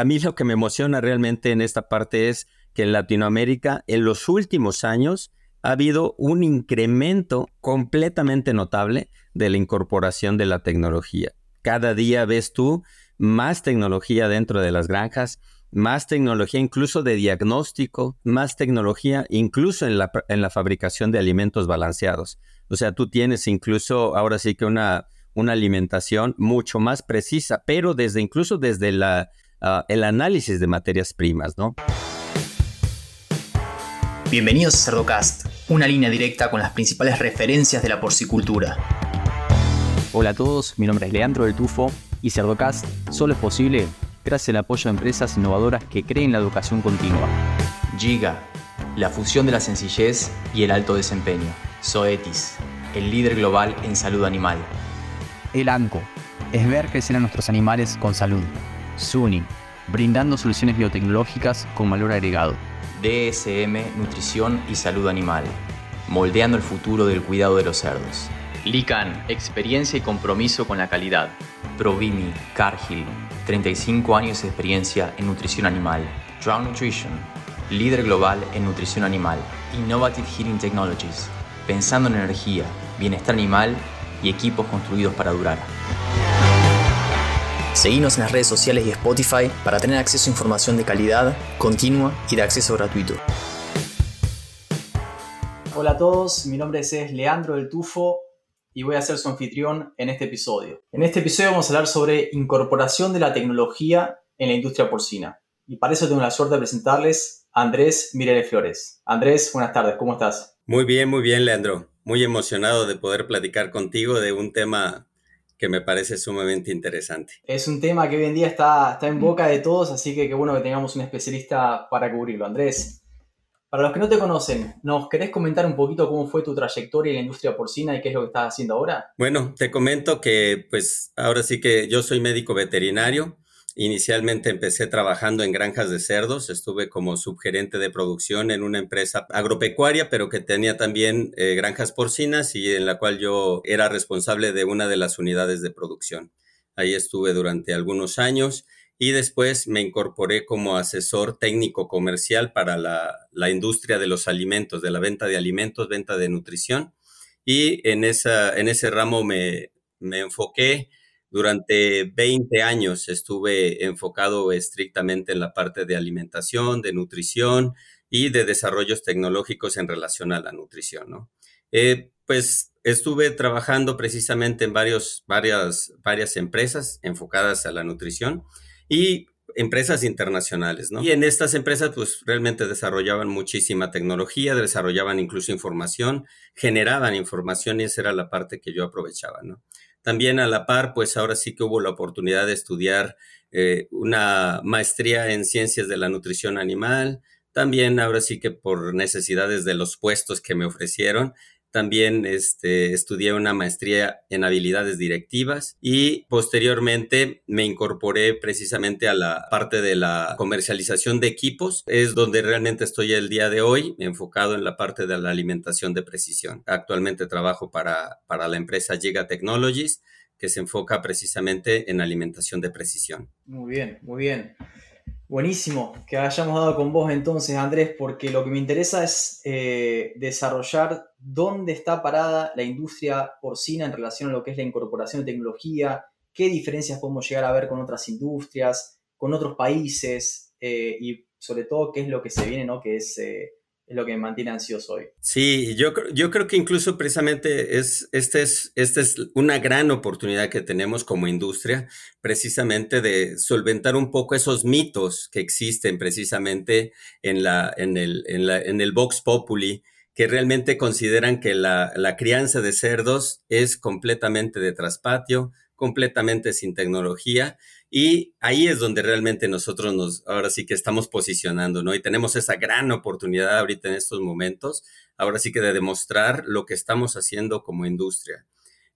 a mí lo que me emociona realmente en esta parte es que en Latinoamérica en los últimos años ha habido un incremento completamente notable de la incorporación de la tecnología. Cada día ves tú más tecnología dentro de las granjas, más tecnología incluso de diagnóstico, más tecnología incluso en la, en la fabricación de alimentos balanceados. O sea, tú tienes incluso ahora sí que una, una alimentación mucho más precisa, pero desde incluso desde la, ah, el análisis de materias primas, ¿no? Bienvenidos a Cerdocast, una línea directa con las principales referencias de la porcicultura. Hola a todos, mi nombre es Leandro del Tufo y Cerdocast solo es posible gracias al apoyo de empresas innovadoras que creen la educación continua. Giga, la fusión de la sencillez y el alto desempeño. Zoetis, el líder global en salud animal. El ANCO, es ver crecer a nuestros animales con salud. SUNY, brindando soluciones biotecnológicas con valor agregado. DSM Nutrición y Salud Animal, moldeando el futuro del cuidado de los cerdos. Lican, experiencia y compromiso con la calidad. Provimi, Cargill, 35 años de experiencia en nutrición animal. Drown Nutrition, líder global en nutrición animal. Innovative Heating Technologies, pensando en energía, bienestar animal y equipos construidos para durar. Seguimos en las redes sociales y Spotify para tener acceso a información de calidad, continua y de acceso gratuito. Hola a todos, mi nombre es Leandro del Tufo y voy a ser su anfitrión en este episodio. En este episodio vamos a hablar sobre incorporación de la tecnología en la industria porcina. Y para eso tengo la suerte de presentarles a Andrés Mireles Flores. Andrés, buenas tardes, ¿cómo estás? Muy bien, muy bien, Leandro. Muy emocionado de poder platicar contigo de un tema que me parece sumamente interesante. Es un tema que hoy en día está, está en boca de todos, así que qué bueno que tengamos un especialista para cubrirlo. Andrés, para los que no te conocen, ¿nos querés comentar un poquito cómo fue tu trayectoria en la industria porcina y qué es lo que estás haciendo ahora? Bueno, te comento que pues ahora sí que yo soy médico veterinario, Inicialmente empecé trabajando en granjas de cerdos, estuve como subgerente de producción en una empresa agropecuaria, pero que tenía también eh, granjas porcinas y en la cual yo era responsable de una de las unidades de producción. Ahí estuve durante algunos años y después me incorporé como asesor técnico comercial para la, industria de los alimentos, de la venta de alimentos, venta de nutrición. Y en, esa, en ese ramo me, me enfoqué durante 20 años estuve enfocado estrictamente en la parte de alimentación, de nutrición y de desarrollos tecnológicos en relación a la nutrición, ¿no? Eh, pues estuve trabajando precisamente en varios, varias, varias empresas enfocadas a la nutrición y empresas internacionales. Y en estas empresas, pues realmente desarrollaban muchísima tecnología, desarrollaban incluso información, generaban información y esa era la parte que yo aprovechaba. También a la par, pues ahora sí que hubo la oportunidad de estudiar eh, una maestría en ciencias de la nutrición animal. También ahora sí que por necesidades de los puestos que me ofrecieron, también este, estudié una maestría en habilidades directivas y posteriormente me incorporé precisamente a la parte de la comercialización de equipos. Es donde realmente estoy el día de hoy, enfocado en la parte de la alimentación de precisión. Actualmente trabajo para, para la empresa Giga Technologies que se enfoca precisamente en alimentación de precisión. Muy bien, muy bien. Buenísimo que hayamos dado con vos entonces, Andrés, porque lo que me interesa es eh, desarrollar dónde está parada la industria porcina en relación a lo que es la incorporación de tecnología, qué diferencias podemos llegar a ver con otras industrias, con otros países eh, y sobre todo qué es lo que se viene, ¿no? que es eh, es lo que me mantiene ansioso hoy. Sí, yo, yo creo que incluso precisamente es, esta es, este es una gran oportunidad que tenemos como industria, precisamente de solventar un poco esos mitos que existen precisamente en, la, en, el, en, la, en el Vox Populi, que realmente consideran que la, la crianza de cerdos es completamente de traspatio, completamente sin tecnología y ahí es donde realmente nosotros nos, ahora sí que estamos posicionando, ¿no? Y tenemos esa gran oportunidad ahorita en estos momentos, ahora sí que de demostrar lo que estamos haciendo como industria.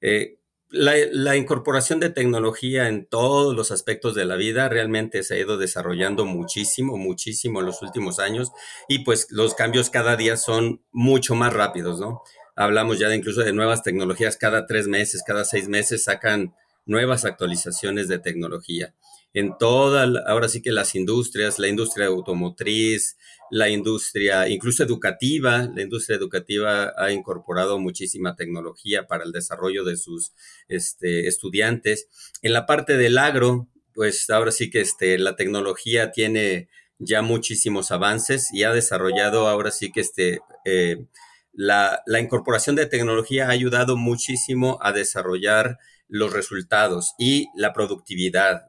Eh, la, incorporación de tecnología en todos los aspectos de la vida realmente se ha ido desarrollando muchísimo, muchísimo en los últimos años y pues los cambios cada día son mucho más rápidos, ¿no? Hablamos ya de incluso de nuevas tecnologías cada tres meses, cada seis meses sacan nuevas actualizaciones de tecnología. en toda, ahora sí que las industrias, la industria automotriz, la industria incluso educativa, la industria educativa ha incorporado muchísima tecnología para el desarrollo de sus este, estudiantes. En la parte del agro, pues ahora sí que este, la tecnología tiene ya muchísimos avances y ha desarrollado ahora sí que este, eh, la, incorporación de tecnología ha ayudado muchísimo a desarrollar los resultados y la productividad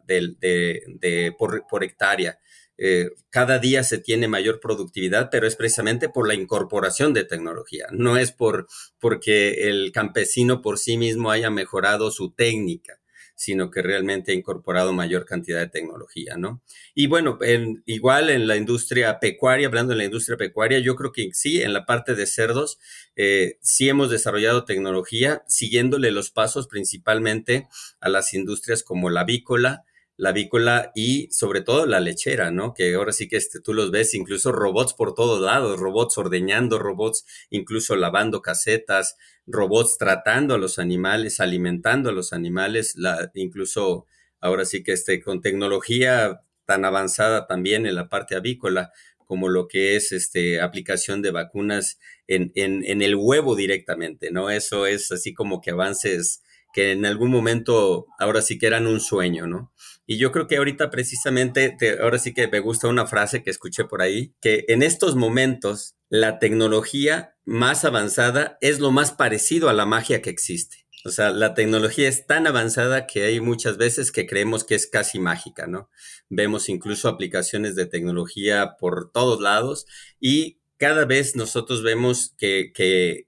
por, hectárea. Eh, cada día se tiene mayor productividad, pero es precisamente por la incorporación de tecnología. No es por porque el campesino por sí mismo haya mejorado su técnica sino que realmente ha incorporado mayor cantidad de tecnología, ¿no? Y bueno, igual en la industria pecuaria, hablando de la industria pecuaria, yo creo que sí, en la parte de cerdos, eh, sí hemos desarrollado tecnología, siguiéndole los pasos principalmente a las industrias como la avícola, la avícola y sobre todo la lechera, ¿no? Que ahora sí que este, tú los ves, incluso robots por todos lados, robots ordeñando, robots incluso lavando casetas, robots tratando a los animales, alimentando a los animales, la, incluso ahora sí que este, con tecnología tan avanzada también en la parte avícola, como lo que es este, aplicación de vacunas en, en, en el huevo directamente, ¿no? Eso es así como que avances que en algún momento ahora sí que eran un sueño, ¿no? Y yo creo que ahorita precisamente, ahora sí que me gusta una frase que escuché por ahí, que en estos momentos la tecnología más avanzada es lo más parecido a la magia que existe. O sea, la tecnología es tan avanzada que hay muchas veces que creemos que es casi mágica, ¿no? Vemos incluso aplicaciones de tecnología por todos lados y cada vez nosotros vemos que, que,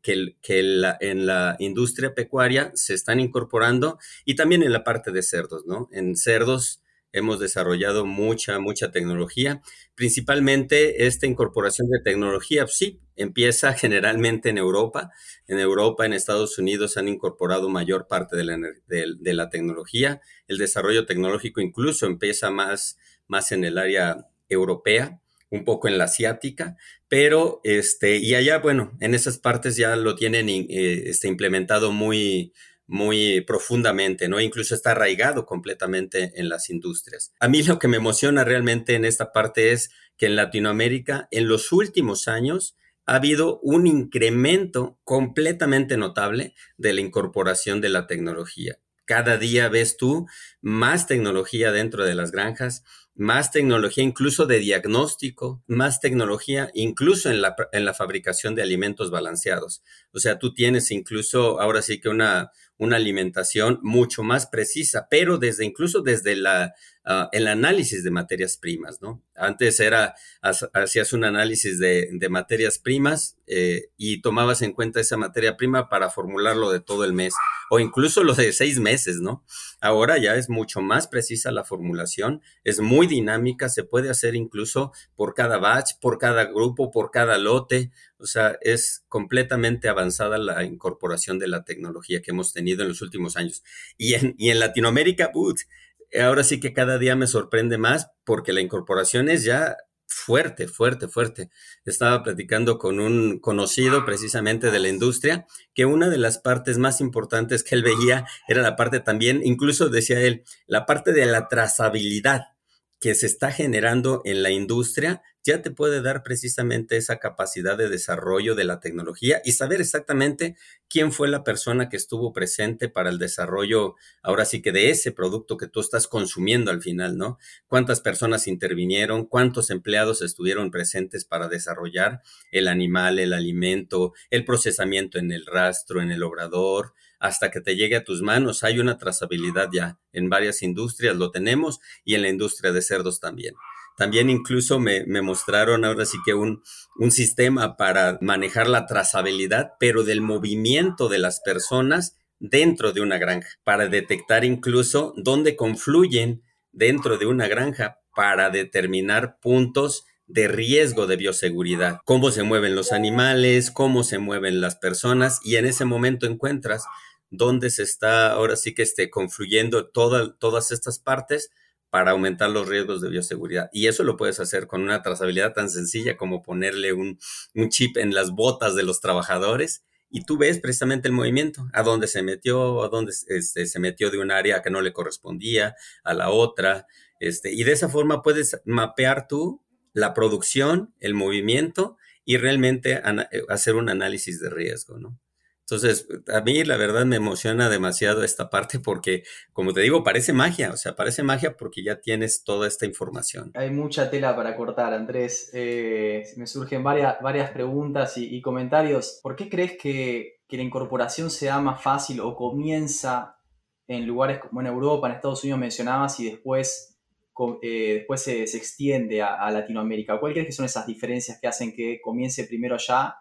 en la industria pecuaria se están incorporando y también en la parte de cerdos, ¿no? En cerdos hemos desarrollado mucha, mucha tecnología. Principalmente esta incorporación de tecnología, pues sí, empieza generalmente en Europa. En Europa, en Estados Unidos han incorporado mayor parte de la, de la tecnología. El desarrollo tecnológico incluso empieza más, más en el área europea un poco en la asiática, pero este, y allá, bueno, en esas partes ya lo tienen eh, este, implementado muy, muy profundamente, ¿no? Incluso está arraigado completamente en las industrias. A mí lo que me emociona realmente en esta parte es que en Latinoamérica, en los últimos años, ha habido un incremento completamente notable de la incorporación de la tecnología. Cada día ves tú más tecnología dentro de las granjas, más tecnología incluso de diagnóstico, más tecnología incluso en la, en la fabricación de alimentos balanceados. O sea, tú tienes incluso ahora sí que una, una alimentación mucho más precisa, pero desde incluso desde la, ah, el análisis de materias primas, ¿no? Antes era, hacías un análisis de, de materias primas eh, y tomabas en cuenta esa materia prima para formularlo de todo el mes o incluso lo de seis meses, ¿no? Ahora ya es mucho más precisa la formulación, es muy dinámica, se puede hacer incluso por cada batch, por cada grupo, por cada lote. O sea, es completamente avanzada la incorporación de la tecnología que hemos tenido en los últimos años. Y en, y en Latinoamérica, ahora sí que cada día me sorprende más porque la incorporación es ya fuerte, fuerte, fuerte. Estaba platicando con un conocido precisamente de la industria que una de las partes más importantes que él veía era la parte también, incluso decía él, la parte de la trazabilidad que se está generando en la industria ya te puede dar precisamente esa capacidad de desarrollo de la tecnología y saber exactamente quién fue la persona que estuvo presente para el desarrollo, ahora sí que de ese producto que tú estás consumiendo al final, ¿no? Cuántas personas intervinieron, cuántos empleados estuvieron presentes para desarrollar el animal, el alimento, el procesamiento en el rastro, en el obrador, hasta que te llegue a tus manos. Hay una trazabilidad ya en varias industrias, lo tenemos, y en la industria de cerdos también. También incluso me, mostraron ahora sí que un, sistema para manejar la trazabilidad, pero del movimiento de las personas dentro de una granja, para detectar incluso dónde confluyen dentro de una granja para determinar puntos de riesgo de bioseguridad, cómo se mueven los animales, cómo se mueven las personas y en ese momento encuentras dónde se está ahora sí que esté confluyendo todas estas partes para aumentar los riesgos de bioseguridad. Y eso lo puedes hacer con una trazabilidad tan sencilla como ponerle un, chip en las botas de los trabajadores y tú ves precisamente el movimiento, a dónde se metió, a dónde este, se metió de un área que no le correspondía, a la otra, Este, y de esa forma puedes mapear tú la producción, el movimiento y realmente hacer un análisis de riesgo, ¿no? Entonces, a mí la verdad me emociona demasiado esta parte porque, como te digo, parece magia, o sea, parece magia porque ya tienes toda esta información. Hay mucha tela para cortar, Andrés. Eh, me surgen varias, varias preguntas y, comentarios. ¿Por qué crees que, que la incorporación sea más fácil o comienza en lugares como en Europa, en Estados Unidos mencionabas, y después, eh, después se, extiende a, a, Latinoamérica. ¿Cuáles crees que son esas diferencias que hacen que comience primero allá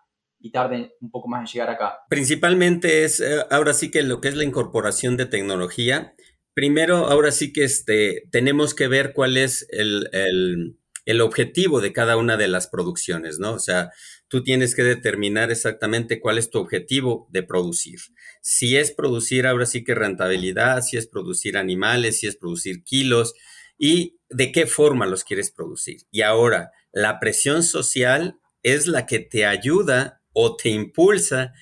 y tarden un poco más en llegar acá? Principalmente es eh, ahora sí que lo que es la incorporación de tecnología. Primero, ahora sí que este, tenemos que ver cuál es el, el, el objetivo de cada una de las producciones, ¿no? O sea, tú tienes que determinar exactamente cuál es tu objetivo de producir. Si es producir ahora sí que rentabilidad, si es producir animales, si es producir kilos y de qué forma los quieres producir. Y ahora, la presión social es la que te ayuda o te impulsa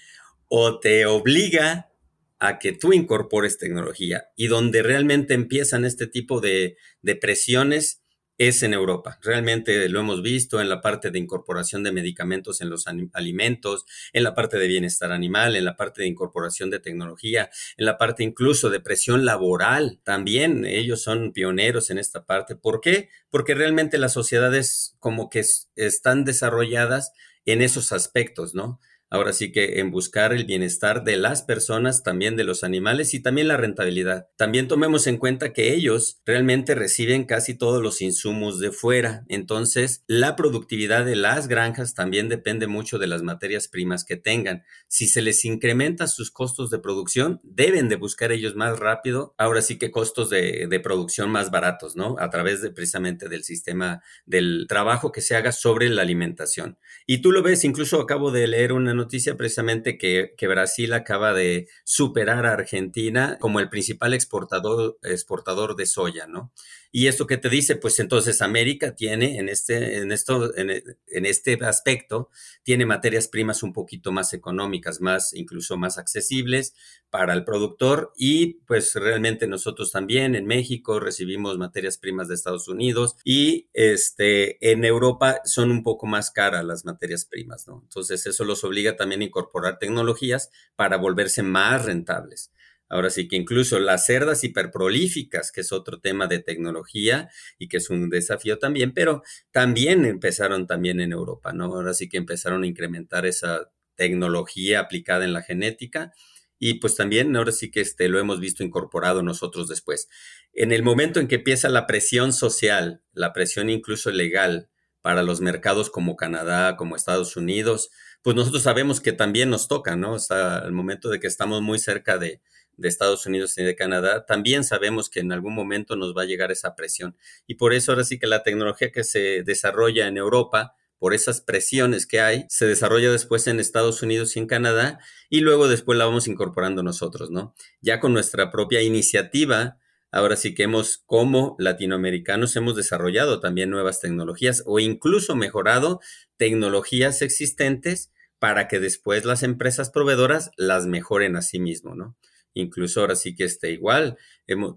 o te obliga a que tú incorpores tecnología y donde realmente empiezan este tipo de, presiones es en Europa. Realmente lo hemos visto en la parte de incorporación de medicamentos en los alimentos, en la parte de bienestar animal, en la parte de incorporación de tecnología, en la parte incluso de presión laboral. También ellos son pioneros en esta parte. ¿Por qué? Porque realmente las sociedades como que están desarrolladas en esos aspectos, ¿no? Ahora sí que en buscar el bienestar de las personas, también de los animales y también la rentabilidad. También tomemos en cuenta que ellos realmente reciben casi todos los insumos de fuera. Entonces, la productividad de las granjas también depende mucho de las materias primas que tengan. Si se les incrementa sus costos de producción, deben de buscar ellos más rápido, ahora sí que costos de, producción más baratos, ¿no? A través de precisamente del sistema del trabajo que se haga sobre la alimentación. Y tú lo ves, incluso acabo de leer una noticia precisamente que, Brasil acaba de superar a Argentina como el principal exportador, exportador de soya, ¿no? Y esto que te dice, pues entonces América tiene en este, en esto, en, en, este aspecto, tiene materias primas un poquito más económicas, más, incluso más accesibles para el productor. Y pues realmente nosotros también en México recibimos materias primas de Estados Unidos y este, en Europa son un poco más caras las materias primas, ¿no? Entonces eso los obliga también a incorporar tecnologías para volverse más rentables. Ahora sí que incluso las cerdas hiperprolíficas, que es otro tema de tecnología y que es un desafío también, pero también empezaron también en Europa, ¿no? Ahora sí que empezaron a incrementar esa tecnología aplicada en la genética y pues también ahora sí que este, lo hemos visto incorporado nosotros después. En el momento en que empieza la presión social, la presión incluso legal para los mercados como Canadá, como Estados Unidos, pues nosotros sabemos que también nos toca, ¿no? O sea, al momento de que estamos muy cerca de, de Estados Unidos y de Canadá, también sabemos que en algún momento nos va a llegar esa presión. Y por eso ahora sí que la tecnología que se desarrolla en Europa, por esas presiones que hay, se desarrolla después en Estados Unidos y en Canadá y luego después la vamos incorporando nosotros, ¿no? Ya con nuestra propia iniciativa, ahora sí que hemos, como latinoamericanos, hemos desarrollado también nuevas tecnologías o incluso mejorado tecnologías existentes para que después las empresas proveedoras las mejoren a sí mismo, ¿no? Incluso ahora sí que esté igual.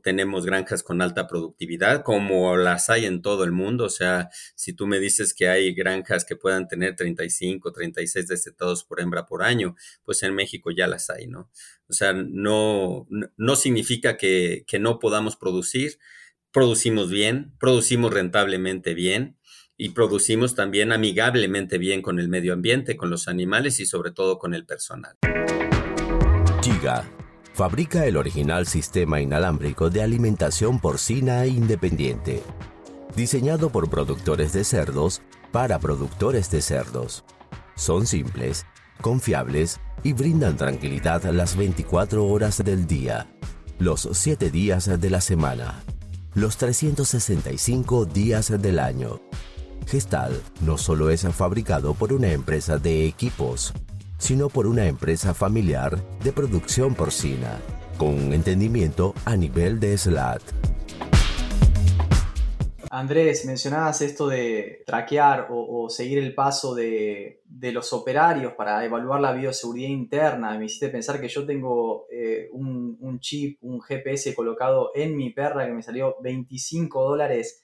tenemos granjas con alta productividad, como las hay en todo el mundo. O sea, si tú me dices que hay granjas que puedan tener 35, 36 destetados por hembra por año, pues en México ya las hay, ¿no? O sea, no, no significa que, que no podamos producir. Producimos bien, producimos rentablemente bien y producimos también amigablemente bien con el medio ambiente, con los animales y sobre todo con el personal. Giga fabrica el original sistema inalámbrico de alimentación porcina independiente, diseñado por productores de cerdos para productores de cerdos. Son simples, confiables y brindan tranquilidad las 24 horas del día, los 7 días de la semana, los 365 días del año. Gestal no solo es fabricado por una empresa de equipos, sino por una empresa familiar de producción porcina, con entendimiento a nivel de SLAT. Andrés, mencionabas esto de traquear o, seguir el paso de, los operarios para evaluar la bioseguridad interna. Me hiciste pensar que yo tengo eh, un, chip, un GPS colocado en mi perra que me salió 25 dólares.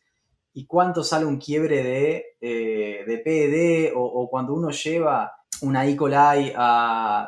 ¿Y cuánto sale un quiebre de, eh, de PED o, cuando uno lleva una E. coli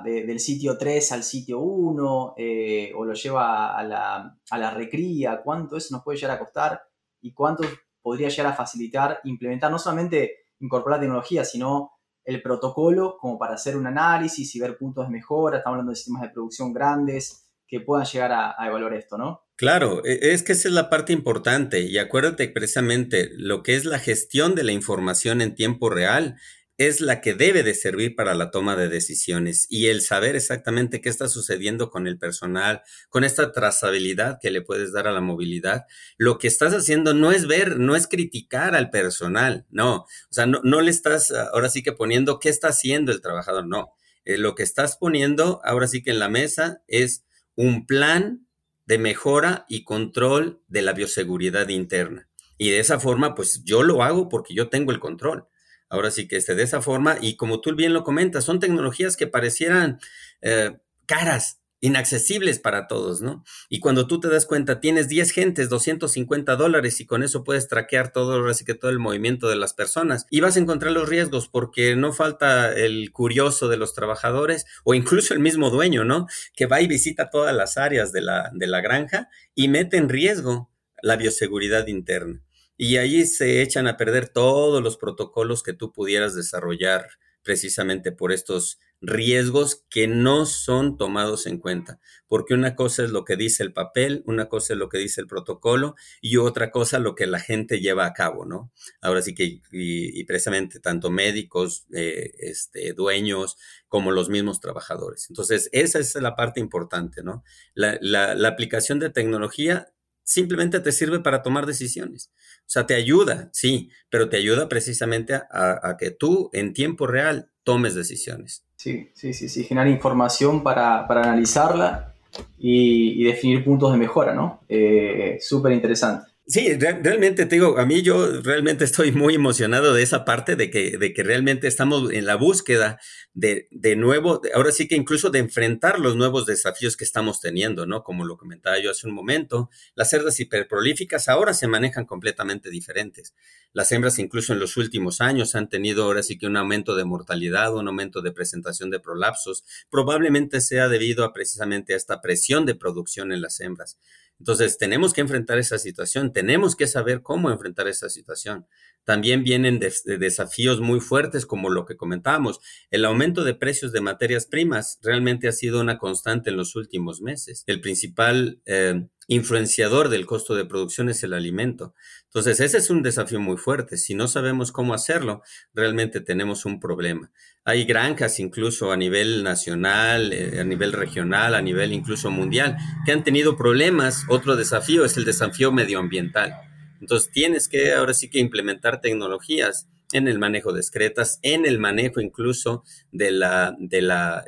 del sitio 3 al sitio 1 eh, o lo lleva a la, a la recría? ¿Cuánto eso nos puede llegar a costar? ¿Y cuánto podría llegar a facilitar implementar no solamente incorporar tecnología, sino el protocolo como para hacer un análisis y ver puntos de mejora. Estamos hablando de sistemas de producción grandes que puedan llegar a, a evaluar esto, ¿no? Claro, e, es que esa es la parte importante y acuérdate precisamente lo que es la gestión de la información en tiempo real es la que debe de servir para la toma de decisiones y el saber exactamente qué está sucediendo con el personal, con esta trazabilidad que le puedes dar a la movilidad. Lo que estás haciendo no es ver, no es criticar al personal, no, o sea, no, no le estás ahora sí que poniendo qué está haciendo el trabajador, no. Eh, lo que estás poniendo ahora sí que en la mesa es un plan de mejora y control de la bioseguridad interna. Y de esa forma, pues yo lo hago porque yo tengo el control Ahora sí que esté de esa forma, y como tú bien lo comentas, son tecnologías que parecieran eh, caras, inaccesibles para todos, ¿no? Y cuando tú te das cuenta, tienes 10 gentes, 250 dólares y con eso puedes traquear todo, que todo el movimiento de las personas y vas a encontrar los riesgos porque no falta el curioso de los trabajadores o incluso el mismo dueño, ¿no? Que va y visita todas las áreas de la, de la granja y mete en riesgo la bioseguridad interna. Y allí se echan a perder todos los protocolos que tú pudieras desarrollar precisamente por estos riesgos que no son tomados en cuenta. Porque una cosa es lo que dice el papel, una cosa es lo que dice el protocolo y otra cosa lo que la gente lleva a cabo, ¿no? Ahora sí que, y, precisamente tanto médicos, eh, este, dueños, como los mismos trabajadores. Entonces, esa es la parte importante, ¿no? La, la aplicación de tecnología simplemente te sirve para tomar decisiones. O sea, te ayuda, sí, pero te ayuda precisamente a, que tú en tiempo real tomes decisiones. Sí, sí, sí, sí, generar información para, analizarla y, definir puntos de mejora, ¿no? Eh, Súper interesante. Sí, realmente te digo, a mí yo realmente estoy muy emocionado de esa parte de que, de que realmente estamos en la búsqueda de, de nuevo, ahora sí que incluso de enfrentar los nuevos desafíos que estamos teniendo, ¿no? Como lo comentaba yo hace un momento, las cerdas hiperprolíficas ahora se manejan completamente diferentes. Las hembras incluso en los últimos años han tenido ahora sí que un aumento de mortalidad, un aumento de presentación de prolapsos, probablemente sea debido a precisamente a esta presión de producción en las hembras. Entonces, tenemos que enfrentar esa situación, tenemos que saber cómo enfrentar esa situación. También vienen desafíos muy fuertes como lo que comentábamos. El aumento de precios de materias primas realmente ha sido una constante en los últimos meses. El principal eh, influenciador del costo de producción es el alimento. Entonces, ese es un desafío muy fuerte. Si no sabemos cómo hacerlo, realmente tenemos un problema. Hay granjas incluso a nivel nacional, eh, a nivel regional, a nivel incluso mundial, que han tenido problemas. Otro desafío es el desafío medioambiental. Entonces, tienes que ahora sí que implementar tecnologías en el manejo de excretas, en el manejo incluso de la,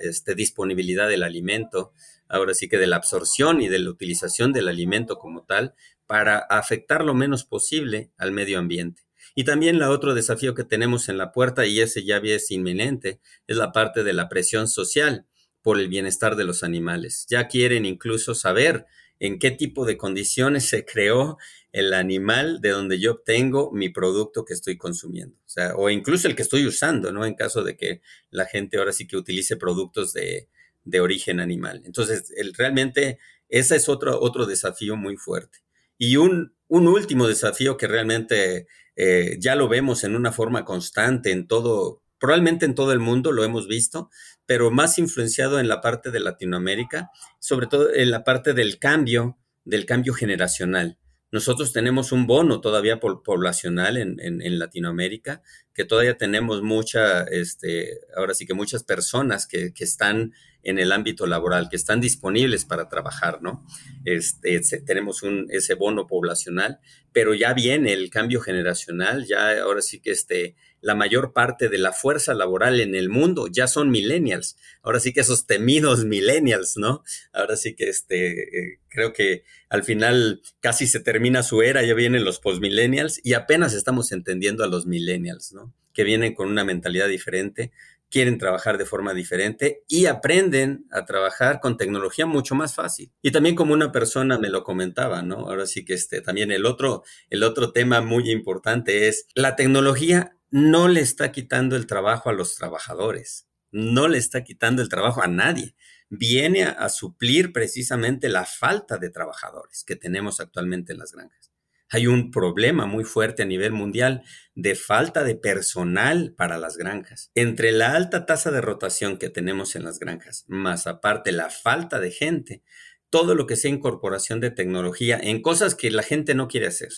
este, disponibilidad del alimento, ahora sí que de la absorción y de la utilización del alimento como tal, para afectar lo menos posible al medio ambiente. Y también la otro desafío que tenemos en la puerta, y ese ya es inminente, es la parte de la presión social por el bienestar de los animales. Ya quieren incluso saber en qué tipo de condiciones se creó el animal de donde yo obtengo mi producto que estoy consumiendo. O, o incluso el que estoy usando, ¿no? En caso de que la gente ahora sí que utilice productos de, de origen animal. Entonces, realmente ese es otro, otro desafío muy fuerte. Y un, un último desafío que realmente eh, ya lo vemos en una forma constante en todo, probablemente en todo el mundo lo hemos visto, pero más influenciado en la parte de Latinoamérica, sobre todo en la parte del cambio, del cambio generacional. Nosotros tenemos un bono todavía poblacional en, en, Latinoamérica que todavía tenemos mucha, este, ahora sí que muchas personas que, que están en el ámbito laboral, que están disponibles para trabajar, ¿no? Este, tenemos un, ese bono poblacional, pero ya viene el cambio generacional, ya ahora sí que este, la mayor parte de la fuerza laboral en el mundo ya son millennials. Ahora sí que esos temidos millennials, ¿no? Ahora sí que este, eh, creo que al final casi se termina su era, ya vienen los postmillennials y apenas estamos entendiendo a los millennials, ¿no? Que vienen con una mentalidad diferente, quieren trabajar de forma diferente y aprenden a trabajar con tecnología mucho más fácil. Y también como una persona me lo comentaba, ¿no? Ahora sí que este también el otro el otro tema muy importante es la tecnología no le está quitando el trabajo a los trabajadores, no le está quitando el trabajo a nadie. Viene a, a suplir precisamente la falta de trabajadores que tenemos actualmente en las granjas hay un problema muy fuerte a nivel mundial de falta de personal para las granjas. Entre la alta tasa de rotación que tenemos en las granjas, más aparte la falta de gente, todo lo que sea incorporación de tecnología en cosas que la gente no quiere hacer,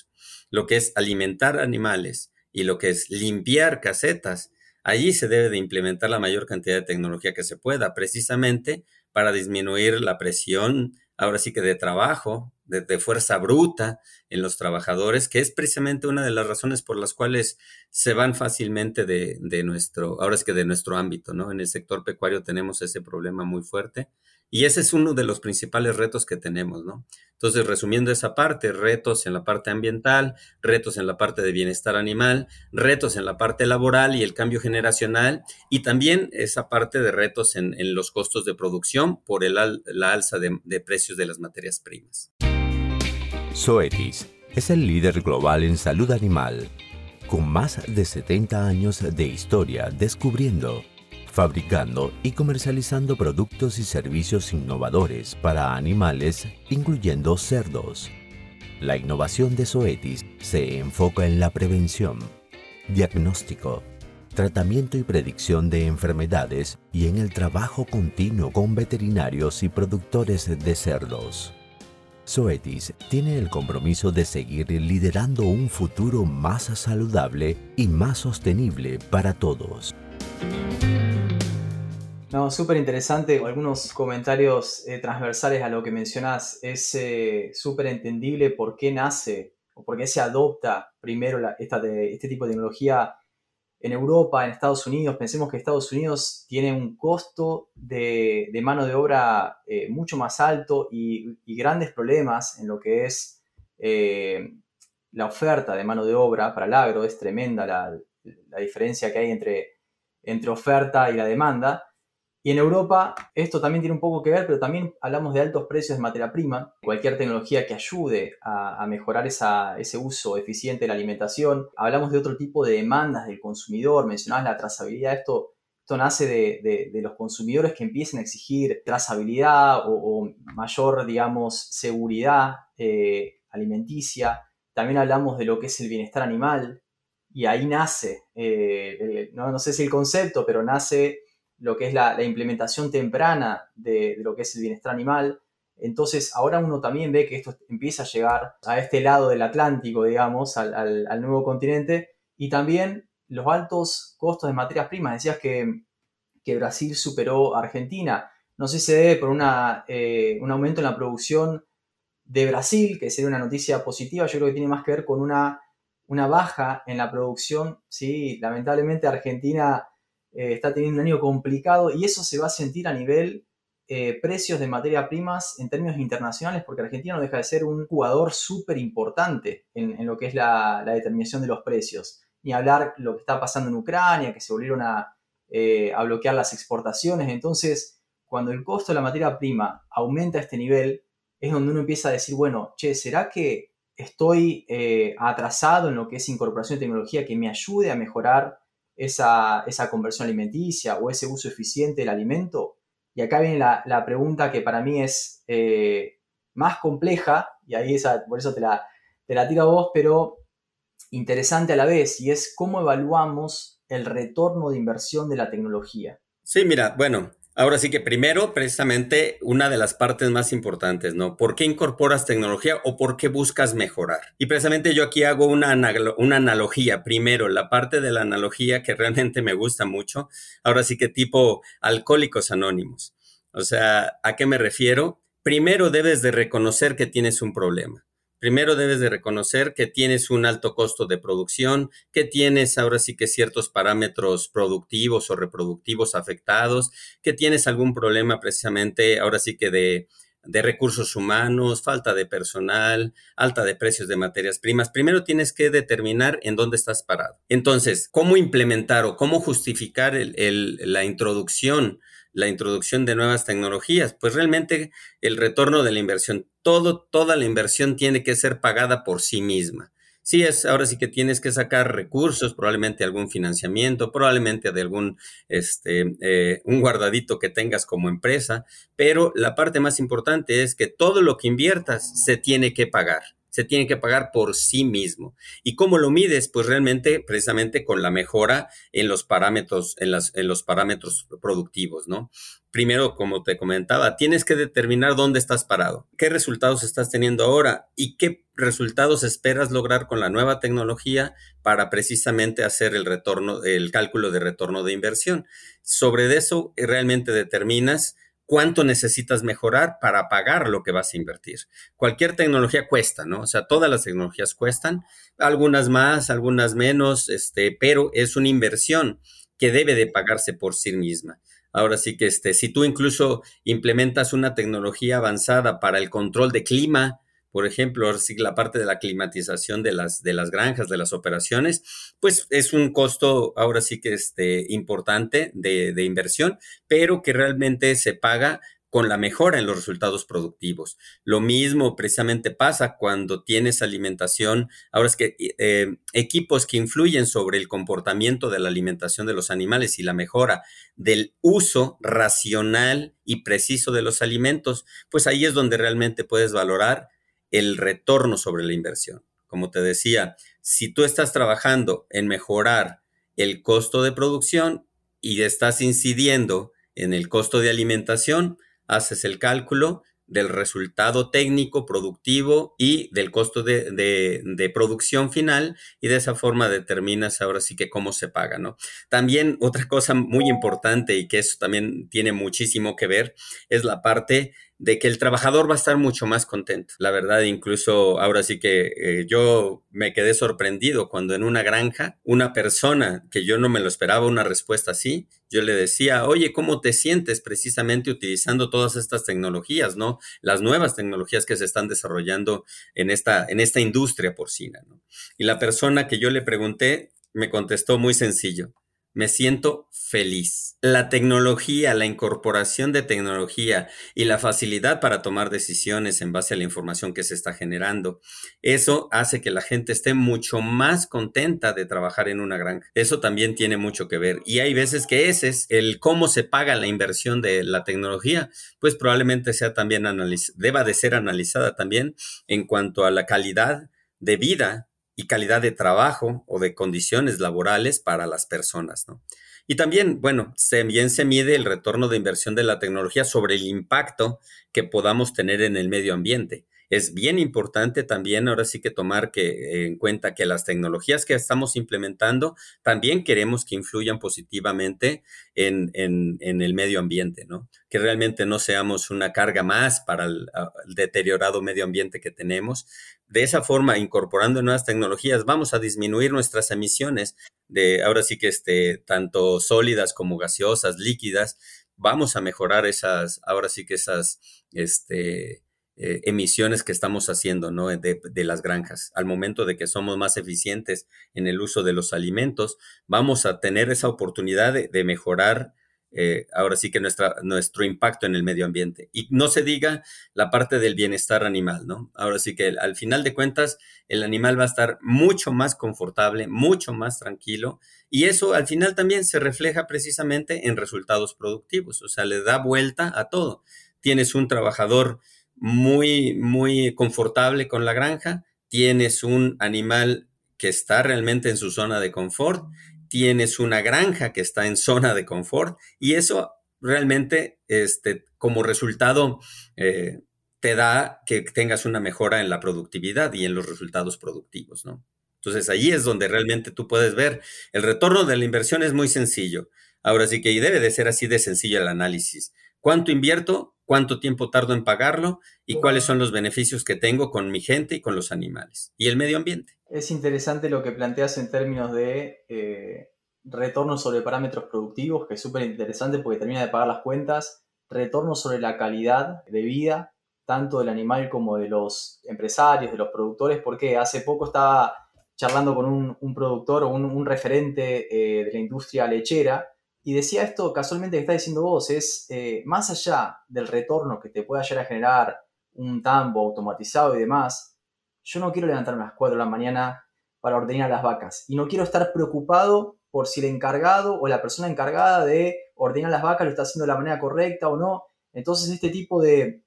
lo que es alimentar animales y lo que es limpiar casetas, allí se debe de implementar la mayor cantidad de tecnología que se pueda, precisamente para disminuir la presión, ahora sí que de trabajo, de, fuerza bruta en los trabajadores, que es precisamente una de las razones por las cuales se van fácilmente de, de, nuestro, ahora es que de nuestro ámbito, ¿no? En el sector pecuario tenemos ese problema muy fuerte y ese es uno de los principales retos que tenemos, ¿no? Entonces, resumiendo esa parte, retos en la parte ambiental, retos en la parte de bienestar animal, retos en la parte laboral y el cambio generacional, y también esa parte de retos en, los costos de producción por el, la alza de precios de las materias primas. Zoetis es el líder global en salud animal, con más de 70 años de historia descubriendo, fabricando y comercializando productos y servicios innovadores para animales, incluyendo cerdos. La innovación de Zoetis se enfoca en la prevención, diagnóstico, tratamiento y predicción de enfermedades y en el trabajo continuo con veterinarios y productores de cerdos. Zoetis tiene el compromiso de seguir liderando un futuro más saludable y más sostenible para todos. No, súper interesante. Algunos comentarios eh, transversales a lo que mencionas. Es eh, súper entendible por qué nace o por qué se adopta primero este tipo de tecnología en Europa, en Estados Unidos, pensemos que Estados Unidos tiene un costo de, mano de obra eh, mucho más alto y, grandes problemas en lo que es eh, la oferta de mano de obra para el agro. Es tremenda la, diferencia que hay entre, entre oferta y la demanda. Y en Europa esto también tiene un poco que ver, pero también hablamos de altos precios de materia prima. Cualquier tecnología que ayude a, mejorar ese uso eficiente de la alimentación. Hablamos de otro tipo de demandas del consumidor. Mencionabas la trazabilidad. Esto, esto nace de, los consumidores que empiecen a exigir trazabilidad o, mayor, digamos, seguridad eh, alimenticia. También hablamos de lo que es el bienestar animal. Y ahí nace, eh, no, no sé si el concepto, pero nace lo que es la, implementación temprana de, lo que es el bienestar animal. Entonces, ahora uno también ve que esto empieza a llegar a este lado del Atlántico, digamos, al, nuevo continente, y también los altos costos de materias primas. Decías que, Brasil superó a Argentina. No sé si se debe por eh, un aumento en la producción de Brasil, que sería una noticia positiva. Yo creo que tiene más que ver con una, una baja en la producción. Sí, lamentablemente Argentina eh, está teniendo un año complicado y eso se va a sentir a nivel eh, precios de materia primas en términos internacionales, porque Argentina no deja de ser un jugador súper importante en, lo que es la, determinación de los precios. Ni hablar lo que está pasando en Ucrania, que se volvieron a, eh, a bloquear las exportaciones. Entonces, cuando el costo de la materia prima aumenta a este nivel, es donde uno empieza a decir, bueno, che, ¿será que estoy atrasado en lo que es incorporación de tecnología que me ayude a mejorar esa, conversión alimenticia o ese uso eficiente del alimento? Y acá viene la, pregunta que para mí es eh, más compleja, y ahí esa, por eso te la, te la tiro a vos, pero interesante a la vez, y es cómo evaluamos el retorno de inversión de la tecnología. Sí, mira, bueno, Ahora sí que primero, precisamente, una de las partes más importantes, ¿no? ¿Por qué incorporas tecnología o por qué buscas mejorar? Y precisamente yo aquí hago una, una analogía. Primero, la parte de la analogía que realmente me gusta mucho. Ahora sí que tipo alcohólicos anónimos. O sea, ¿a qué me refiero? Primero debes de reconocer que tienes un problema. Primero debes de reconocer que tienes un alto costo de producción, que tienes ahora sí que ciertos parámetros productivos o reproductivos afectados, que tienes algún problema precisamente ahora sí que de, de recursos humanos, falta de personal, alta de precios de materias primas. Primero tienes que determinar en dónde estás parado. Entonces, ¿cómo implementar o cómo justificar la introducción la introducción de nuevas tecnologías, pues realmente el retorno de la inversión, todo, toda la inversión tiene que ser pagada por sí misma. Sí, es, ahora sí que tienes que sacar recursos, probablemente algún financiamiento, probablemente de algún, este, eh, un guardadito que tengas como empresa, pero la parte más importante es que todo lo que inviertas se tiene que pagar se tiene que pagar por sí mismo. ¿Y cómo lo mides? Pues realmente, precisamente con la mejora en los parámetros, en, las, en los parámetros productivos, ¿no? Primero, como te comentaba, tienes que determinar dónde estás parado, qué resultados estás teniendo ahora y qué resultados esperas lograr con la nueva tecnología para precisamente hacer el retorno, el cálculo de retorno de inversión. Sobre eso realmente determinas cuánto necesitas mejorar para pagar lo que vas a invertir. Cualquier tecnología cuesta, ¿no? O sea, todas las tecnologías cuestan, algunas más, algunas menos, este, pero es una inversión que debe de pagarse por sí misma. Ahora sí que este, si tú incluso implementas una tecnología avanzada para el control de clima, por ejemplo, la parte de la climatización de las, de las granjas, de las operaciones, pues es un costo ahora sí que este, importante de, de inversión, pero que realmente se paga con la mejora en los resultados productivos. Lo mismo precisamente pasa cuando tienes alimentación, ahora es que eh, equipos que influyen sobre el comportamiento de la alimentación de los animales y la mejora del uso racional y preciso de los alimentos, pues ahí es donde realmente puedes valorar el retorno sobre la inversión. Como te decía, si tú estás trabajando en mejorar el costo de producción y estás incidiendo en el costo de alimentación, haces el cálculo del resultado técnico, productivo y del costo de, producción final y de esa forma determinas ahora sí que cómo se paga, ¿no? También otra cosa muy importante y que eso también tiene muchísimo que ver es la parte de que el trabajador va a estar mucho más contento. La verdad, incluso ahora sí que eh, yo me quedé sorprendido cuando en una granja una persona que yo no me lo esperaba una respuesta así, yo le decía, oye, ¿cómo te sientes precisamente utilizando todas estas tecnologías, ¿no? Las nuevas tecnologías que se están desarrollando en esta, en esta industria porcina. Y la persona que yo le pregunté me contestó muy sencillo, me siento feliz. La tecnología, la incorporación de tecnología y la facilidad para tomar decisiones en base a la información que se está generando, eso hace que la gente esté mucho más contenta de trabajar en una granja. Eso también tiene mucho que ver. Y hay veces que ese es el cómo se paga la inversión de la tecnología, pues probablemente sea también deba de ser analizada también en cuanto a la calidad de vida y calidad de trabajo o de condiciones laborales para las personas, ¿no? Y también, bueno, también se mide el retorno de inversión de la tecnología sobre el impacto que podamos tener en el medio ambiente es bien importante también ahora sí que tomar que, en cuenta que las tecnologías que estamos implementando también queremos que influyan positivamente en, el medio ambiente, ¿no? Que realmente no seamos una carga más para el, deteriorado medio ambiente que tenemos. De esa forma, incorporando nuevas tecnologías, vamos a disminuir nuestras emisiones de, ahora sí que este, tanto sólidas como gaseosas, líquidas, vamos a mejorar esas, ahora sí que esas, este, eh, emisiones que estamos haciendo ¿no? de, las granjas. Al momento de que somos más eficientes en el uso de los alimentos, vamos a tener esa oportunidad de, mejorar eh, ahora sí que nuestra, nuestro impacto en el medio ambiente. Y no se diga la parte del bienestar animal, ¿no? Ahora sí que al final de cuentas el animal va a estar mucho más confortable, mucho más tranquilo y eso al final también se refleja precisamente en resultados productivos, o sea, le da vuelta a todo. Tienes un trabajador muy, muy confortable con la granja, tienes un animal que está realmente en su zona de confort, tienes una granja que está en zona de confort y eso realmente este, como resultado eh, te da que tengas una mejora en la productividad y en los resultados productivos, ¿no? Entonces ahí es donde realmente tú puedes ver el retorno de la inversión es muy sencillo. Ahora sí que y debe de ser así de sencillo el análisis. ¿Cuánto invierto? ¿Cuánto tiempo tardo en pagarlo? ¿Y cuáles son los beneficios que tengo con mi gente y con los animales? Y el medio ambiente. Es interesante lo que planteas en términos de eh, retorno sobre parámetros productivos, que es súper interesante porque termina de pagar las cuentas, retorno sobre la calidad de vida, tanto del animal como de los empresarios, de los productores, porque hace poco estaba charlando con un, productor o un, referente eh, de la industria lechera y decía esto casualmente que está diciendo vos, es eh, más allá del retorno que te pueda llegar a generar un tambo automatizado y demás, yo no quiero levantarme a las 4 de la mañana para ordenar las vacas y no quiero estar preocupado por si el encargado o la persona encargada de ordenar las vacas lo está haciendo de la manera correcta o no. Entonces este tipo de,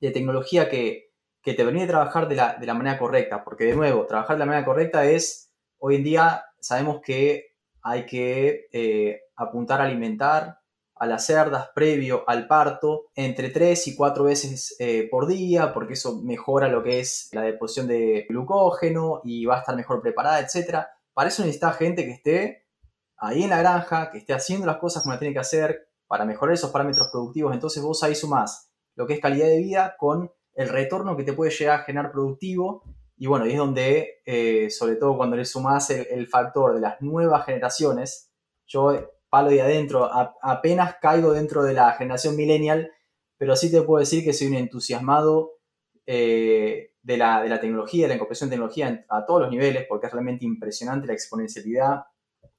tecnología que, te permite trabajar de la, de la, manera correcta, porque de nuevo, trabajar de la manera correcta es, hoy en día sabemos que hay que eh, apuntar a alimentar a las cerdas previo al parto entre 3 y 4 veces eh, por día, porque eso mejora lo que es la deposición de glucógeno y va a estar mejor preparada, etc. Para eso necesita gente que esté ahí en la granja, que esté haciendo las cosas como la tiene que hacer para mejorar esos parámetros productivos. Entonces vos ahí sumás lo que es calidad de vida con el retorno que te puede llegar a generar productivo. Y bueno, y es donde, eh, sobre todo cuando le sumás el, factor de las nuevas generaciones, yo palo de adentro, apenas caigo dentro de la generación millennial, pero sí te puedo decir que soy un entusiasmado eh, de, la, de, la, tecnología, de la incorporación de tecnología a todos los niveles, porque es realmente impresionante la exponencialidad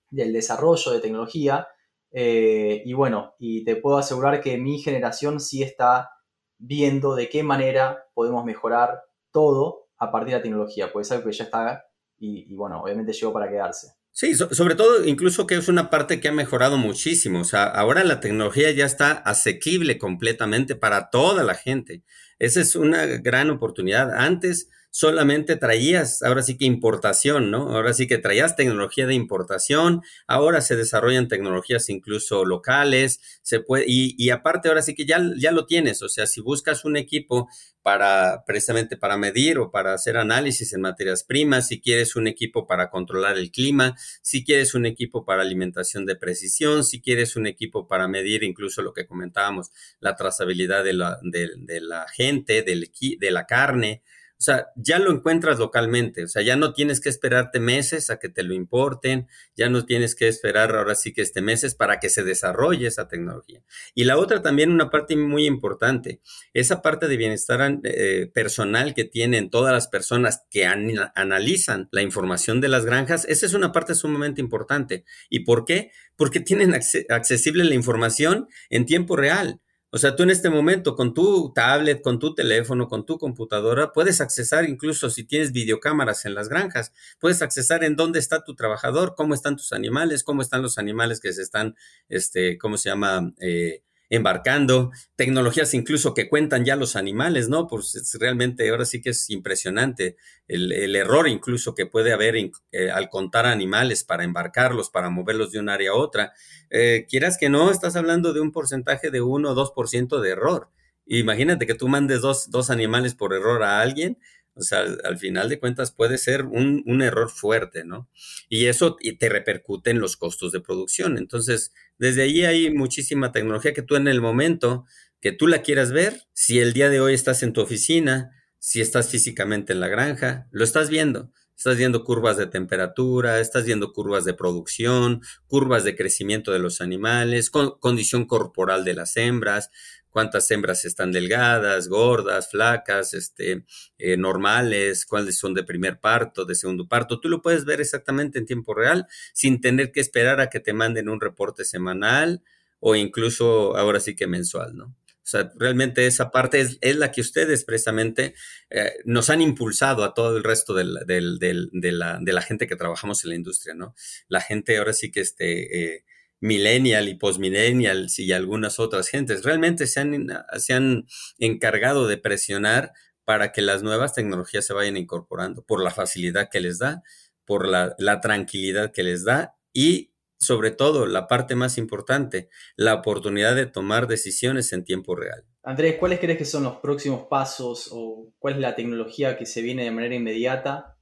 del desarrollo de tecnología. Eh, y bueno, y te puedo asegurar que mi generación sí está viendo de qué manera podemos mejorar todo a partir de la tecnología, pues es algo que ya está y, y bueno, obviamente llegó para quedarse. Sí, sobre todo incluso que es una parte que ha mejorado muchísimo. O sea, ahora la tecnología ya está asequible completamente para toda la gente. Esa es una gran oportunidad. Antes solamente traías, ahora sí que importación, ¿no? Ahora sí que traías tecnología de importación, ahora se desarrollan tecnologías incluso locales, se puede, y, y aparte ahora sí que ya, ya lo tienes, o sea, si buscas un equipo para precisamente para medir o para hacer análisis en materias primas, si quieres un equipo para controlar el clima, si quieres un equipo para alimentación de precisión, si quieres un equipo para medir incluso lo que comentábamos, la trazabilidad de la, de, de la gente, del, de la carne, o sea, ya lo encuentras localmente, o sea, ya no tienes que esperarte meses a que te lo importen, ya no tienes que esperar ahora sí que este meses para que se desarrolle esa tecnología. Y la otra también, una parte muy importante, esa parte de bienestar eh, personal que tienen todas las personas que analizan la información de las granjas, esa es una parte sumamente importante. ¿Y por qué? Porque tienen accesible la información en tiempo real. O sea, tú en este momento con tu tablet, con tu teléfono, con tu computadora, puedes accesar incluso si tienes videocámaras en las granjas, puedes accesar en dónde está tu trabajador, cómo están tus animales, cómo están los animales que se están, este, ¿cómo se llama? Eh, embarcando, tecnologías incluso que cuentan ya los animales, ¿no? Pues es realmente ahora sí que es impresionante el, error incluso que puede haber eh, al contar animales para embarcarlos, para moverlos de un área a otra. Eh, quieras que no, estás hablando de un porcentaje de 1 o 2% de error. Imagínate que tú mandes dos, dos animales por error a alguien, o sea, al, final de cuentas puede ser un, un, error fuerte, ¿no? Y eso te repercute en los costos de producción. Entonces, desde ahí hay muchísima tecnología que tú en el momento que tú la quieras ver, si el día de hoy estás en tu oficina, si estás físicamente en la granja, lo estás viendo. Estás viendo curvas de temperatura, estás viendo curvas de producción, curvas de crecimiento de los animales, condición corporal de las hembras, cuántas hembras están delgadas, gordas, flacas, este, eh, normales, cuáles son de primer parto, de segundo parto. Tú lo puedes ver exactamente en tiempo real sin tener que esperar a que te manden un reporte semanal o incluso ahora sí que mensual, ¿no? O sea, realmente esa parte es, la que ustedes precisamente eh, nos han impulsado a todo el resto de la, de, la, gente que trabajamos en la industria, ¿no? La gente ahora sí que este, eh, millennial y postmillennial y algunas otras gentes, realmente se han, se han encargado de presionar para que las nuevas tecnologías se vayan incorporando por la facilidad que les da, por la, la tranquilidad que les da y sobre todo, la parte más importante, la oportunidad de tomar decisiones en tiempo real. Andrés, ¿cuáles crees que son los próximos pasos o cuál es la tecnología que se viene de manera inmediata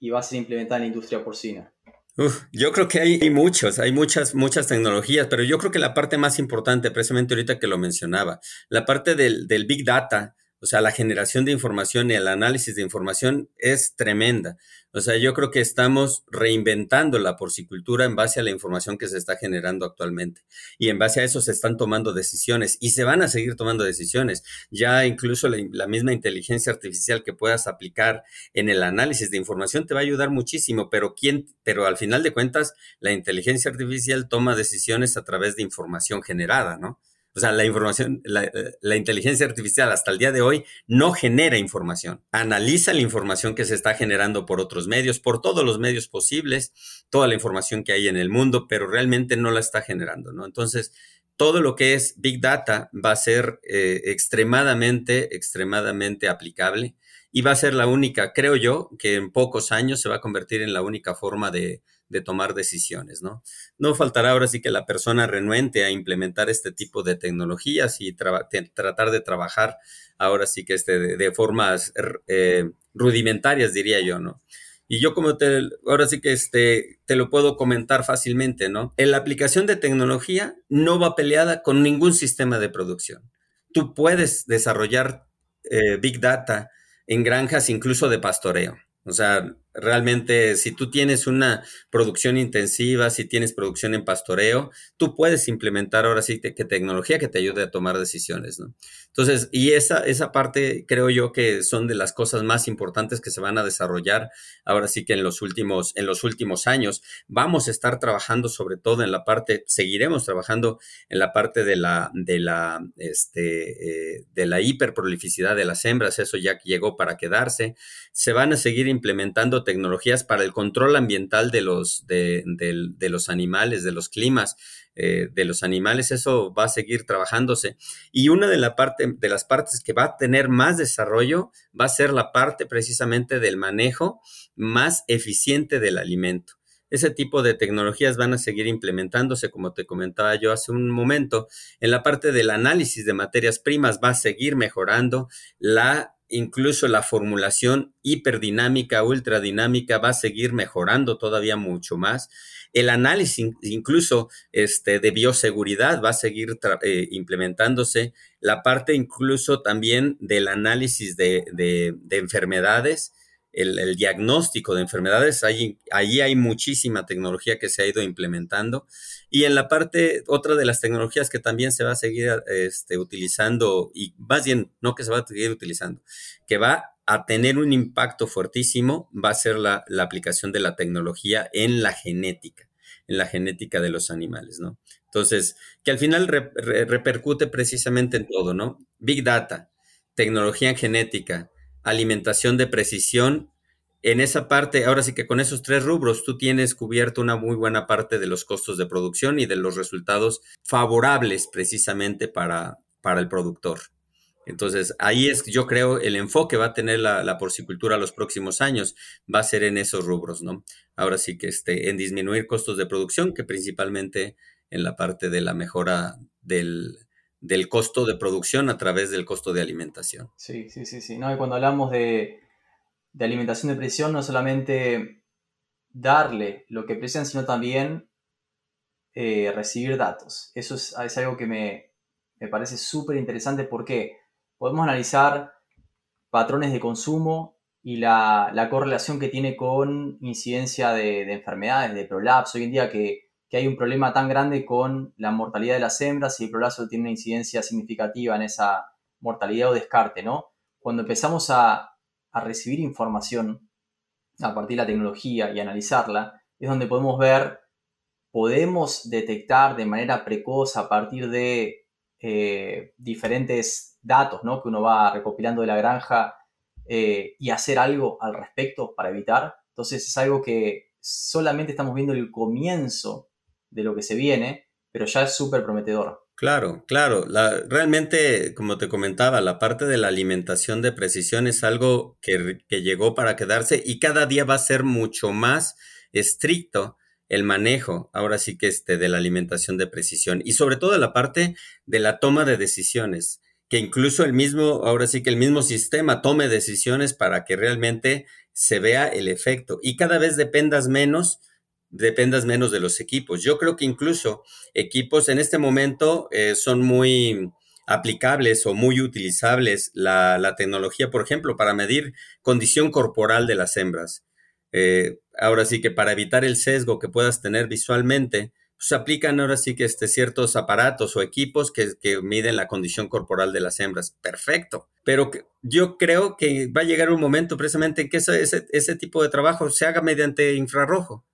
y va a ser implementada en la industria porcina? Yo creo que hay, muchos, hay muchas, muchas tecnologías, pero yo creo que la parte más importante, precisamente ahorita que lo mencionaba, la parte del, del Big Data, o sea, la generación de información y el análisis de información es tremenda. O sea, yo creo que estamos reinventando la porcicultura en base a la información que se está generando actualmente. Y en base a eso se están tomando decisiones y se van a seguir tomando decisiones. Ya incluso la, misma inteligencia artificial que puedas aplicar en el análisis de información te va a ayudar muchísimo, pero quién, pero al final de cuentas, la inteligencia artificial toma decisiones a través de información generada, ¿no? O sea, la información, eh, la, inteligencia artificial hasta el día de hoy no genera información. Analiza la información que se está generando por otros medios, por todos los medios posibles, toda la información que hay en el mundo, pero realmente no la está generando, ¿no? Entonces, todo lo que es Big Data va a ser eh, extremadamente, extremadamente aplicable y va a ser la única, creo yo, que en pocos años se va a convertir en la única forma de, de tomar decisiones, ¿no? No faltará ahora sí que la persona renuente a implementar este tipo de tecnologías y tratar de trabajar ahora sí que este, de, formas eh, rudimentarias, diría yo, ¿no? Y yo como te, ahora sí que este, te lo puedo comentar fácilmente, ¿no? En la aplicación de tecnología no va peleada con ningún sistema de producción. Tú puedes desarrollar eh, Big Data en granjas incluso de pastoreo. O sea, realmente si tú tienes una producción intensiva, si tienes producción en pastoreo, tú puedes implementar ahora sí que tecnología que te ayude a tomar decisiones. Entonces, y esa, esa parte creo yo que son de las cosas más importantes que se van a desarrollar ahora sí que en los últimos, en los últimos años. Vamos a estar trabajando sobre todo en la parte, seguiremos trabajando en la parte de la, de la, este, eh, de la hiperprolificidad de las hembras, eso ya llegó para quedarse. Se van a seguir implementando tecnologías para el control ambiental de los, de, los animales, de los climas eh, de los animales. Eso va a seguir trabajándose. Y una de, la parte, de las partes que va a tener más desarrollo va a ser la parte precisamente del manejo más eficiente del alimento. Ese tipo de tecnologías van a seguir implementándose, como te comentaba yo hace un momento. En la parte del análisis de materias primas va a seguir mejorando la incluso la formulación hiperdinamica, ultradinámica va a seguir mejorando todavía mucho más. El análisis incluso este, de bioseguridad va a seguir eh, implementándose. La parte incluso también del análisis de, de enfermedades el, diagnóstico de enfermedades. Allí, hay muchísima tecnología que se ha ido implementando. Y en la parte, otra de las tecnologías que también se va a seguir este, utilizando, y más bien, no que se va a seguir utilizando, que va a tener un impacto fuertísimo, va a ser la, aplicación de la tecnología en la genética, en la genética de los animales, ¿no? Entonces, que al final repercute precisamente en todo, ¿no? Big Data, tecnología en genética, alimentación de precisión. En esa parte, ahora sí que con esos tres rubros, tú tienes cubierto una muy buena parte de los costos de producción y de los resultados favorables precisamente para, para el productor. Entonces, ahí es, yo creo, el enfoque va a tener la, porcicultura los próximos años, va a ser en esos rubros, ¿no? Ahora sí que este, en disminuir costos de producción, que principalmente en la parte de la mejora del, del costo de producción a través del costo de alimentación. Sí, sí, sí, sí. No, cuando hablamos de, alimentación de presión, no solamente darle lo que precisan, sino también eh, recibir datos. Eso es, algo que me, parece súper interesante porque podemos analizar patrones de consumo y la, correlación que tiene con incidencia de, de enfermedades, de prolapso. Hoy en día que que hay un problema tan grande con la mortalidad de las hembras y el prolazo tiene una incidencia significativa en esa mortalidad o descarte, ¿no? Cuando empezamos a, recibir información a partir de la tecnología y analizarla, es donde podemos ver, podemos detectar de manera precoz a partir de eh, diferentes datos ¿no? que uno va recopilando de la granja eh, y hacer algo al respecto para evitar. Entonces es algo que solamente estamos viendo el comienzo de lo que se viene, pero ya es súper prometedor. Claro, claro. La, realmente, como te comentaba, la parte de la alimentación de precisión es algo que, llegó para quedarse y cada día va a ser mucho más estricto el manejo, ahora sí que este, de la alimentación de precisión y sobre todo la parte de la toma de decisiones, que incluso el mismo, ahora sí que el mismo sistema tome decisiones para que realmente se vea el efecto y cada vez dependas menos dependas menos de los equipos. Yo creo que incluso equipos en este momento eh, son muy aplicables o muy utilizables la, la, tecnología, por ejemplo, para medir condición corporal de las hembras. Eh, ahora sí que para evitar el sesgo que puedas tener visualmente, pues aplican ahora sí que este, ciertos aparatos o equipos que, que miden la condición corporal de las hembras. Perfecto. Pero yo creo que va a llegar un momento precisamente en que ese, ese tipo de trabajo se haga mediante infrarrojo.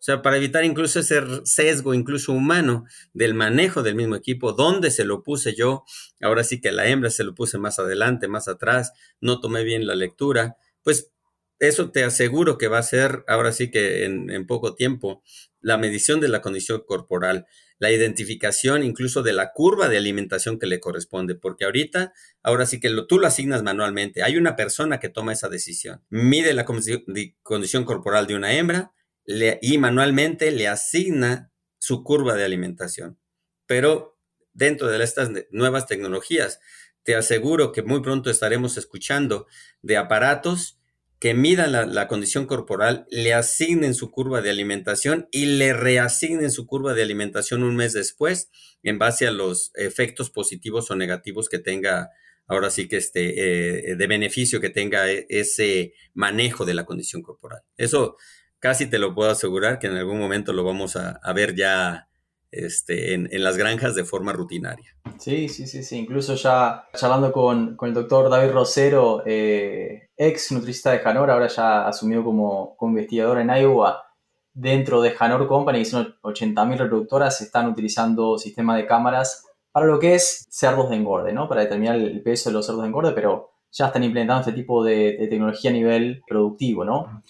O sea, para evitar incluso ese sesgo, incluso humano, del manejo del mismo equipo, dónde se lo puse yo, ahora sí que la hembra se lo puse más adelante, más atrás, no tomé bien la lectura, pues eso te aseguro que va a ser, ahora sí que en, poco tiempo, la medición de la condición corporal, la identificación incluso de la curva de alimentación que le corresponde, porque ahorita, ahora sí que tú lo asignas manualmente, hay una persona que toma esa decisión, mide la condición corporal de una hembra, y manualmente le asigna su curva de alimentación. Pero dentro de estas nuevas tecnologías, te aseguro que muy pronto estaremos escuchando de aparatos que midan la, condición corporal, le asignen su curva de alimentación y le reasignen su curva de alimentación un mes después en base a los efectos positivos o negativos que tenga, ahora sí que este, eh, de beneficio que tenga e, ese manejo de la condición corporal. Eso casi te lo puedo asegurar que en algún momento lo vamos a, ver ya este, en, las granjas de forma rutinaria. Sí, sí, sí, sí. Incluso ya charlando con, el doctor David Rosero, eh, ex nutricista de Janor, ahora ya asumió como, como investigador en Iowa. Dentro de Janor Company, que son 80.000 reproductoras, están utilizando sistema de cámaras para lo que es cerdos de engorde, ¿no? Para determinar el peso de los cerdos de engorde, pero ya están implementando este tipo de, de tecnología a nivel productivo, ¿no?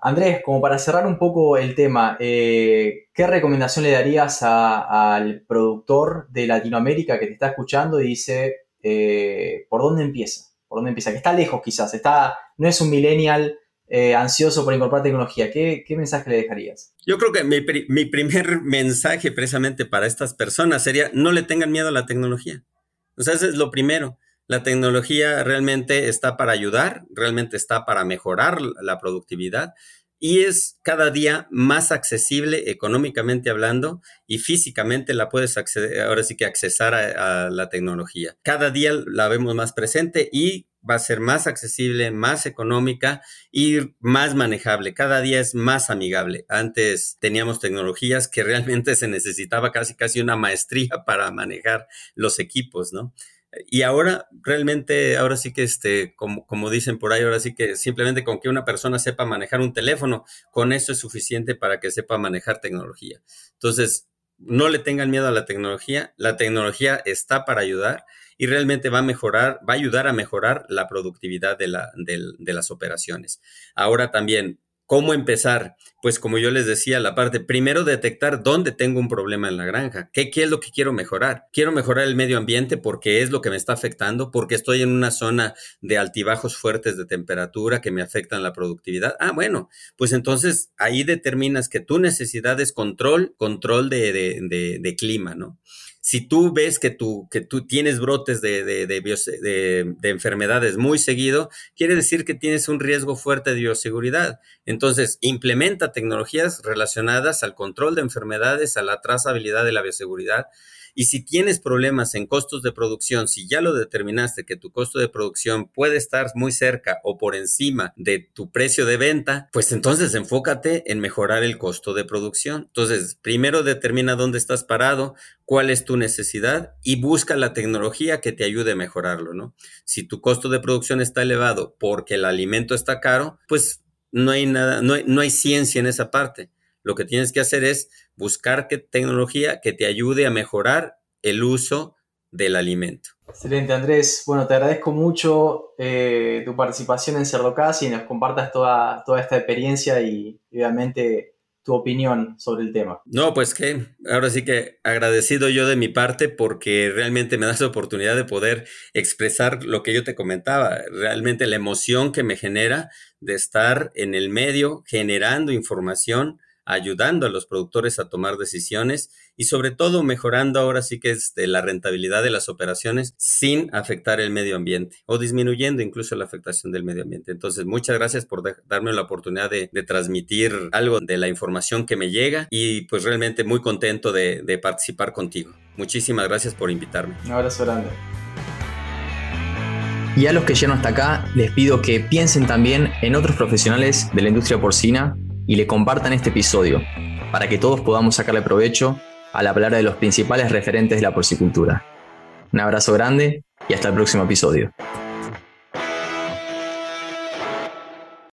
Andrés, como para cerrar un poco el tema, eh, ¿qué recomendación le darías al productor de Latinoamérica que te está escuchando y dice, eh, ¿por dónde empieza? ¿Por dónde empieza? Que está lejos quizás, está, no es un millennial eh, ansioso por incorporar tecnología. ¿Qué, mensaje le dejarías? Yo creo que mi, mi primer mensaje precisamente para estas personas sería, no le tengan miedo a la tecnología. O sea, eso es lo primero. La tecnología realmente está para ayudar, realmente está para mejorar la productividad y es cada día más accesible económicamente hablando y físicamente la puedes acceder, ahora sí que accesar a, la tecnología. Cada día la vemos más presente y va a ser más accesible, más económica y más manejable. Cada día es más amigable. Antes teníamos tecnologías que realmente se necesitaba casi casi una maestría para manejar los equipos, ¿no? Y ahora realmente, ahora sí que, este, como, como dicen por ahí, ahora sí que simplemente con que una persona sepa manejar un teléfono, con eso es suficiente para que sepa manejar tecnología. Entonces, no le tengan miedo a la tecnología, la tecnología está para ayudar y realmente va a mejorar, va a ayudar a mejorar la productividad de, la, de las operaciones. Ahora también, ¿Cómo empezar? Pues como yo les decía, la parte, primero detectar dónde tengo un problema en la granja, qué, es lo que quiero mejorar. Quiero mejorar el medio ambiente porque es lo que me está afectando, porque estoy en una zona de altibajos fuertes de temperatura que me afectan la productividad. Ah, bueno, pues entonces ahí determinas que tu necesidad es control, control de, de, de clima, ¿no? Si tú ves que tú, que tú tienes brotes de, de, enfermedades muy seguido, quiere decir que tienes un riesgo fuerte de bioseguridad. Entonces, implementa tecnologías relacionadas al control de enfermedades, a la trazabilidad de la bioseguridad y si tienes problemas en costos de producción, si ya lo determinaste que tu costo de producción puede estar muy cerca o por encima de tu precio de venta, pues entonces enfócate en mejorar el costo de producción. Entonces, primero determina dónde estás parado, cuál es tu necesidad y busca la tecnología que te ayude a mejorarlo, ¿no? Si tu costo de producción está elevado porque el alimento está caro, pues no hay nada, no no hay ciencia en esa parte. Lo que tienes que hacer es buscar qué tecnología que te ayude a mejorar el uso del alimento. Excelente, Andrés. Bueno, te agradezco mucho eh, tu participación en Cerdocast y nos compartas toda, toda esta experiencia y obviamente tu opinión sobre el tema. No, pues que ahora sí que agradecido yo de mi parte porque realmente me das la oportunidad de poder expresar lo que yo te comentaba, realmente la emoción que me genera de estar en el medio generando información ayudando a los productores a tomar decisiones y sobre todo mejorando ahora sí que es de la rentabilidad de las operaciones sin afectar el medio ambiente o disminuyendo incluso la afectación del medio ambiente. Entonces, muchas gracias por darme la oportunidad de, transmitir algo de la información que me llega y pues realmente muy contento de, de participar contigo. Muchísimas gracias por invitarme. Un abrazo grande. Y a los que llegan hasta acá, les pido que piensen también en otros profesionales de la industria porcina y le compartan este episodio, para que todos podamos sacarle provecho a la palabra de los principales referentes de la porcicultura. Un abrazo grande y hasta el próximo episodio.